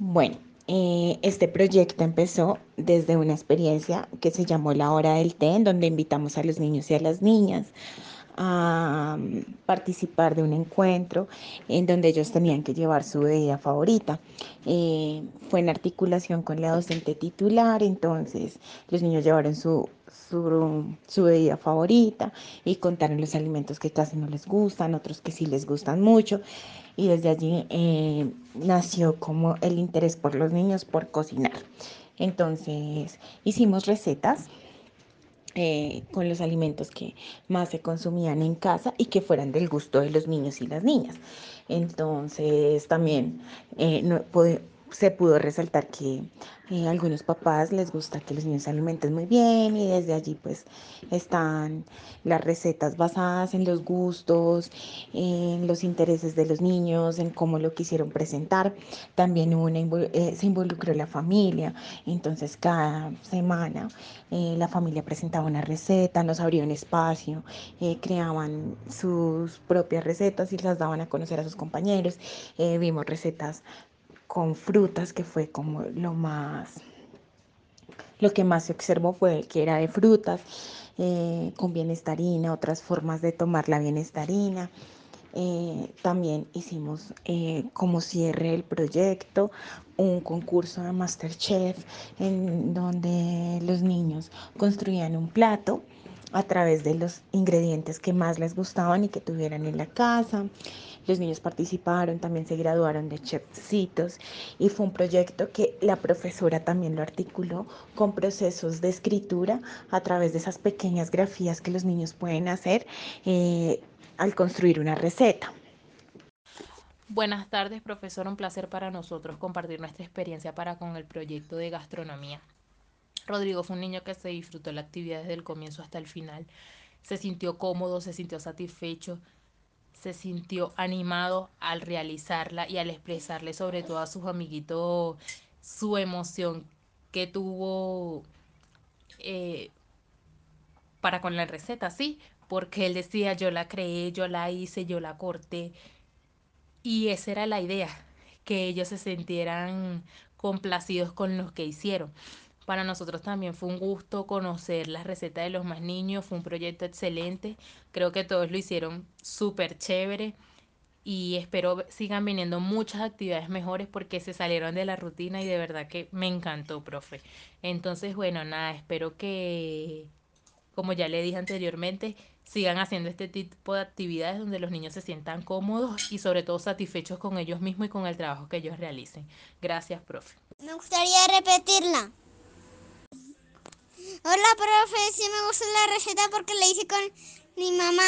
Bueno, eh, este proyecto empezó desde una experiencia que se llamó La Hora del Té, en donde invitamos a los niños y a las niñas a mm, participar de un encuentro en donde ellos tenían que llevar su bebida favorita. Eh, fue en articulación con la docente titular, entonces los niños llevaron su, su, bebida favorita y contaron los alimentos que casi no les gustan, otros que sí les gustan mucho. Y desde allí eh, nació como el interés por los niños por cocinar. Entonces hicimos recetas eh, con los alimentos que más se consumían en casa y que fueran del gusto de los niños y las niñas. Entonces también eh, no, se pudo resaltar que eh, algunos papás les gusta que los niños se alimenten muy bien y desde allí pues están las recetas basadas en los gustos, en los intereses de los niños, en cómo lo quisieron presentar. También eh, se involucró la familia, entonces cada semana eh, la familia presentaba una receta, nos abrió un espacio, creaban sus propias recetas y las daban a conocer a sus compañeros. vimos recetas con frutas, que fue como lo más, lo que más se observó fue que era de frutas, eh, con bienestarina, otras formas de tomar la bienestarina. Eh, también hicimos eh, como cierre el proyecto un concurso de Masterchef en donde los niños construían un plato a través de los ingredientes que más les gustaban y que tuvieran en la casa. Los niños participaron, también se graduaron de chefcitos y fue un proyecto que la profesora también lo articuló con procesos de escritura a través de esas pequeñas grafías que los niños pueden hacer eh, al construir una receta. Buenas tardes, profesor. Un placer para nosotros compartir nuestra experiencia para con el proyecto de gastronomía. Rodrigo fue un niño que se disfrutó la actividad desde el comienzo hasta el final. Se sintió cómodo, se sintió satisfecho, se sintió animado al realizarla y al expresarle sobre todo a sus amiguitos su emoción que tuvo eh, para con la receta, sí, porque él decía yo la creé, yo la hice, yo la corté y esa era la idea, que ellos se sintieran complacidos con lo que hicieron. Para nosotros también fue un gusto conocer la receta de los más niños, fue un proyecto excelente, creo que todos lo hicieron súper chévere y espero sigan viniendo muchas actividades mejores porque se salieron de la rutina y de verdad que me encantó, profe. Entonces, bueno, nada, espero que, como ya le dije anteriormente, sigan haciendo este tipo de actividades donde los niños se sientan cómodos y sobre todo satisfechos con ellos mismos y con el trabajo que ellos realicen. Gracias, profe. Me gustaría repetirla. Hola, profe, sí me gusta la receta porque la hice con mi mamá.